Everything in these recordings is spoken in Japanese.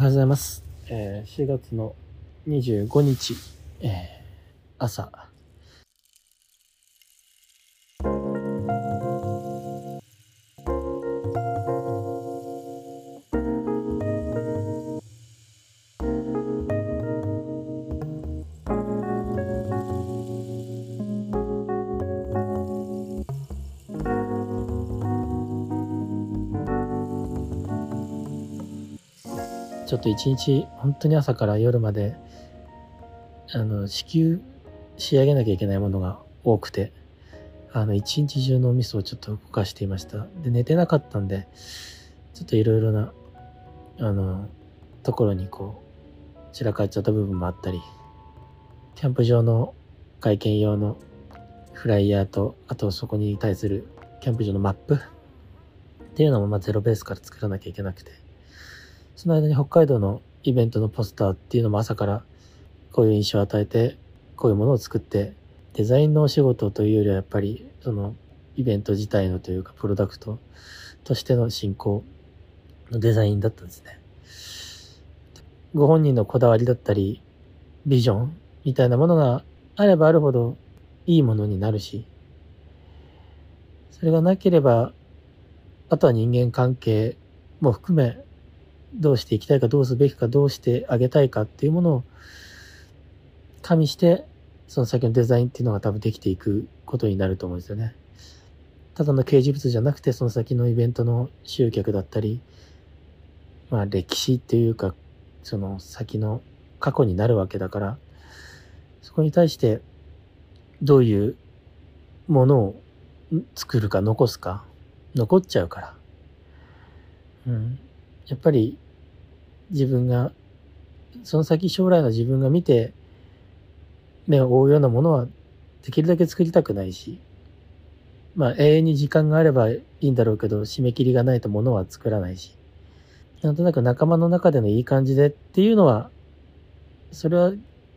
おはようございます。えー4月の25日、えー朝。ちょっと一日、本当に朝から夜まで、あの、支給仕上げなきゃいけないものが多くて、あの、一日中のミスをちょっと動かしていました。で、寝てなかったんで、ちょっといろいろな、あの、ところにこう、散らかっちゃった部分もあったり、キャンプ場の会見用のフライヤーと、あとそこに対するキャンプ場のマップっていうのもまあゼロベースから作らなきゃいけなくて、その間に北海道のイベントのポスターっていうのも朝からこういう印象を与えて、こういうものを作って、デザインのお仕事というよりはやっぱり、そのイベント自体のというか、プロダクトとしての進行のデザインだったんですね。ご本人のこだわりだったり、ビジョンみたいなものがあればあるほどいいものになるし、それがなければ、あとは人間関係も含め、どうしていきたいか、どうすべきか、どうしてあげたいかっていうものを加味して、その先のデザインっていうのが多分できていくことになると思うんですよね。ただの掲示物じゃなくて、その先のイベントの集客だったり、まあ歴史っていうか、その先の過去になるわけだから、そこに対してどういうものを作るか残すか、残っちゃうから。うん。やっぱり自分が、その先将来の自分が見て目を覆うようなものはできるだけ作りたくないし、まあ永遠に時間があればいいんだろうけど、締め切りがないとものは作らないし、なんとなく仲間の中でのいい感じでっていうのは、それは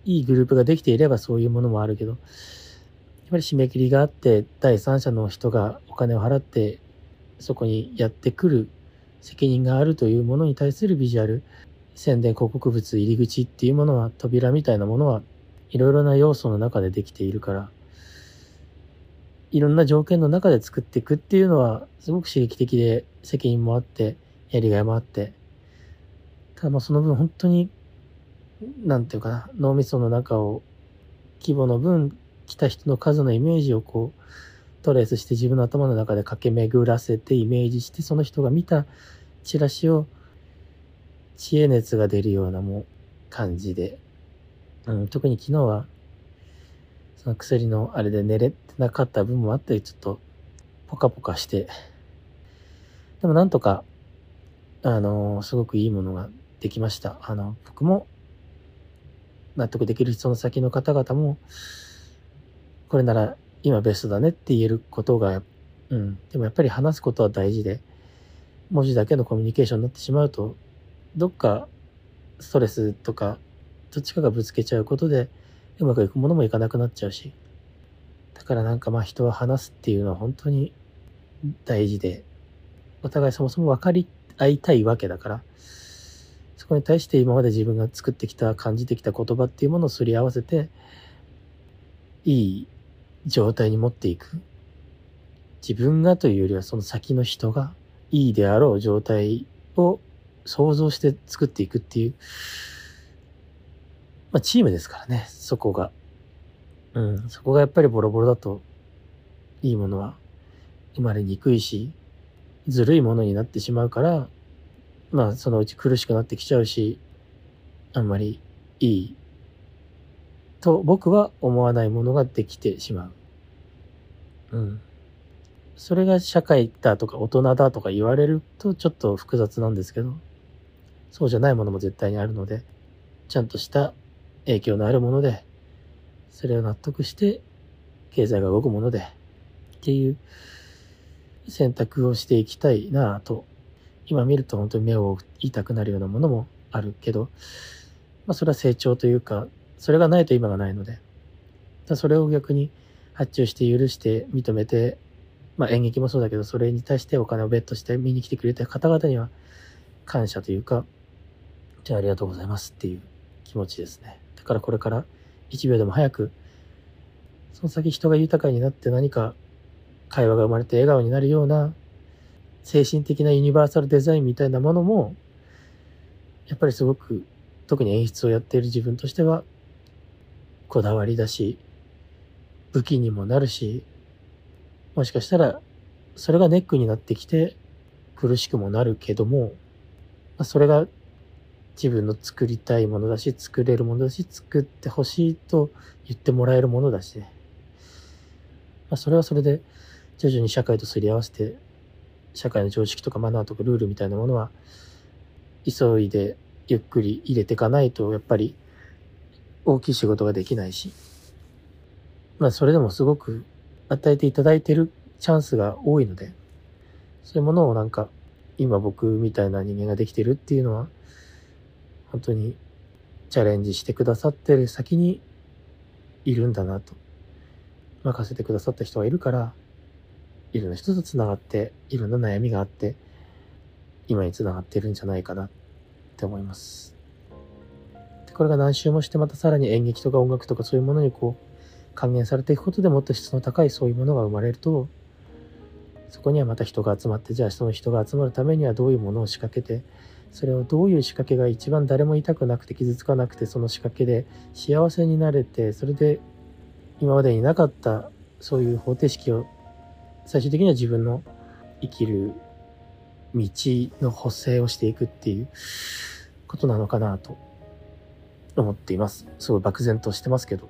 いいグループができていればそういうものもあるけど、やっぱり締め切りがあって、第三者の人がお金を払って、そこにやってくる責任があるというものに対するビジュアル、宣伝広告物入り口っていうものは、扉みたいなものはいろいろな要素の中でできているから、いろんな条件の中で作っていくっていうのは、すごく刺激的で責任もあって、やりがいもあって、ただまあその分本当に、なんていうかな、脳みその中を、規模の分、来た人の数のイメージをこう、トレースして自分の頭の中で駆け巡らせてイメージして、その人が見たチラシを、知恵熱が出るようなも感じで、うん、特に昨日は、その薬のあれで寝れてなかった分もあったり、ちょっと、ポカポカして、でもなんとか、あのすごくいいものができました。あの、僕も、納得できるその先の方々も、これなら今ベストだねって言えることが、うん、でもやっぱり話すことは大事で、文字だけのコミュニケーションになってしまうと、どっかストレスとか、どっちかがぶつけちゃうことで、うまくいくものもいかなくなっちゃうし。だからなんかまあ人は話すっていうのは本当に大事で、お互いそもそも分かり合いたいわけだから、そこに対して今まで自分が作ってきた、感じてきた言葉っていうものをすり合わせて、いい状態に持っていく。自分がというよりはその先の人がいいであろう状態を想像して作っていくっていう、まあチームですからね、そこが。うん、そこがやっぱりボロボロだと、いいものは生まれにくいし、ずるいものになってしまうから、まあそのうち苦しくなってきちゃうし、あんまりいいと僕は思わないものができてしまう。うん。それが社会だとか大人だとか言われるとちょっと複雑なんですけど、そうじゃないものも絶対にあるので、ちゃんとした影響のあるもので、それを納得して経済が動くもので、っていう選択をしていきたいなぁと、今見ると本当に目を痛くなるようなものもあるけど、まあそれは成長というか、それがないと今がないので、それを逆に発注して許して認めて、まあ演劇もそうだけど、それに対してお金をベットして見に来てくれた方々には感謝というか、じゃあありがとうございますっていう気持ちですね。だからこれから1秒でも早く、その先人が豊かになって何か会話が生まれて笑顔になるような精神的なユニバーサルデザインみたいなものも、やっぱりすごく特に演出をやっている自分としてはこだわりだし、武器にもなるし、もしかしたらそれがネックになってきて苦しくもなるけども、それが自分の作りたいものだし、作れるものだし、作ってほしいと言ってもらえるものだしね。まあ、それはそれで徐々に社会とすり合わせて、社会の常識とかマナーとかルールみたいなものは、急いでゆっくり入れていかないと、やっぱり大きい仕事ができないし、まあそれでもすごく与えていただいてるチャンスが多いので、そういうものをなんか今僕みたいな人間ができてるっていうのは、本当にチャレンジしてくださってる先にいるんだなと。任せてくださった人がいるから、いろんな人と繋がって、いろんな悩みがあって、今に繋がってるんじゃないかなって思います。でこれが何周もしてまたさらに演劇とか音楽とかそういうものにこう還元されていくことでもっと質の高いそういうものが生まれると、そこにはまた人が集まって、じゃあその人が集まるためにはどういうものを仕掛けて、それをどういう仕掛けが一番誰も痛くなくて傷つかなくて、その仕掛けで幸せになれて、それで今までになかったそういう方程式を最終的には自分の生きる道の補正をしていくっていうことなのかなと。思っています。すごい漠然としてますけど。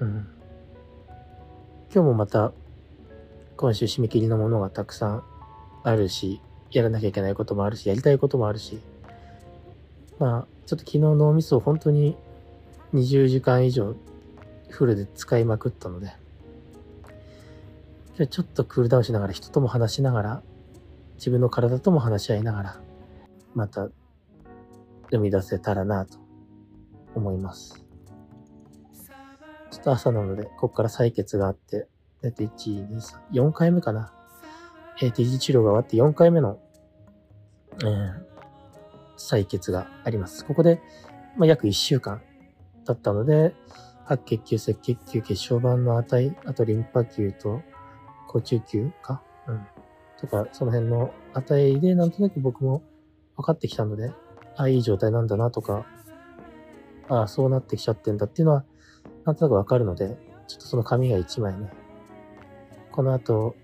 うん。今日もまた今週締め切りのものがたくさんあるし、やらなきゃいけないこともあるし、やりたいこともあるし、まあ、ちょっと昨日脳みそを本当に20時間以上フルで使いまくったので、今日ちょっとクールダウンしながら人とも話しながら、自分の体とも話し合いながら、また生み出せたらなと思います。ちょっと朝なので、ここから採血があって、だいたい1、2、3、4回目かな。えー、T 字治療が終わって4回目の、えー、採血があります。ここで、まあ、約1週間だったので、白血球、赤血球、血小板の値、あとリンパ球と高中球か？うん。とか、その辺の値でなんとなく僕も分かってきたので、あ、いい状態なんだなとか、ああ、そうなってきちゃってんだっていうのは、なんとなくわかるので、ちょっとその紙が1枚ね、この後、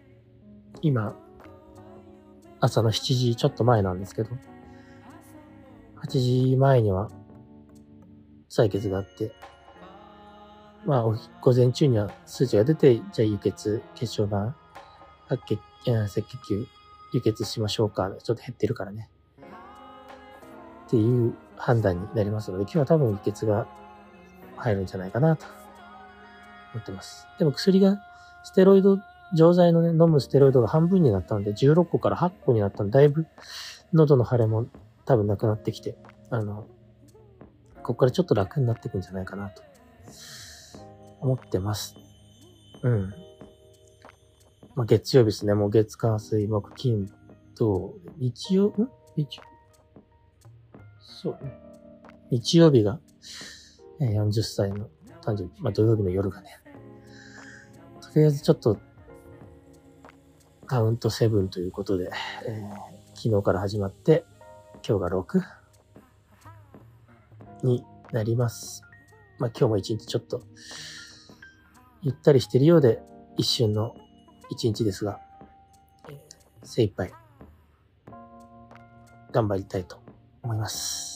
今、朝の7時ちょっと前なんですけど、8時前には採血があって、まあ、午前中には数値が出て、じゃあ輸血、血小板、白血、赤血球、輸血しましょうか。ちょっと減ってるからね。っていう判断になりますので、今日は多分輸血が入るんじゃないかなと思ってます。でも薬が、ステロイド錠剤のね、飲むステロイドが半分になったので、16個から8個になったので、だいぶ喉の腫れも多分なくなってきて、あの、ここからちょっと楽になっていくんじゃないかなと思ってます。うん。まあ、月曜日ですね。もう月、火、水、木、金、土、日曜、ん？日曜そうね。日曜日が、え40歳の誕生日。まあ、土曜日の夜がね。とりあえずちょっとカウント7ということで、えー、昨日から始まって、今日が6になります。まあ今日も一日ちょっと、ゆったりしてるようで、一瞬の一日ですが、精一杯、頑張りたいと思います。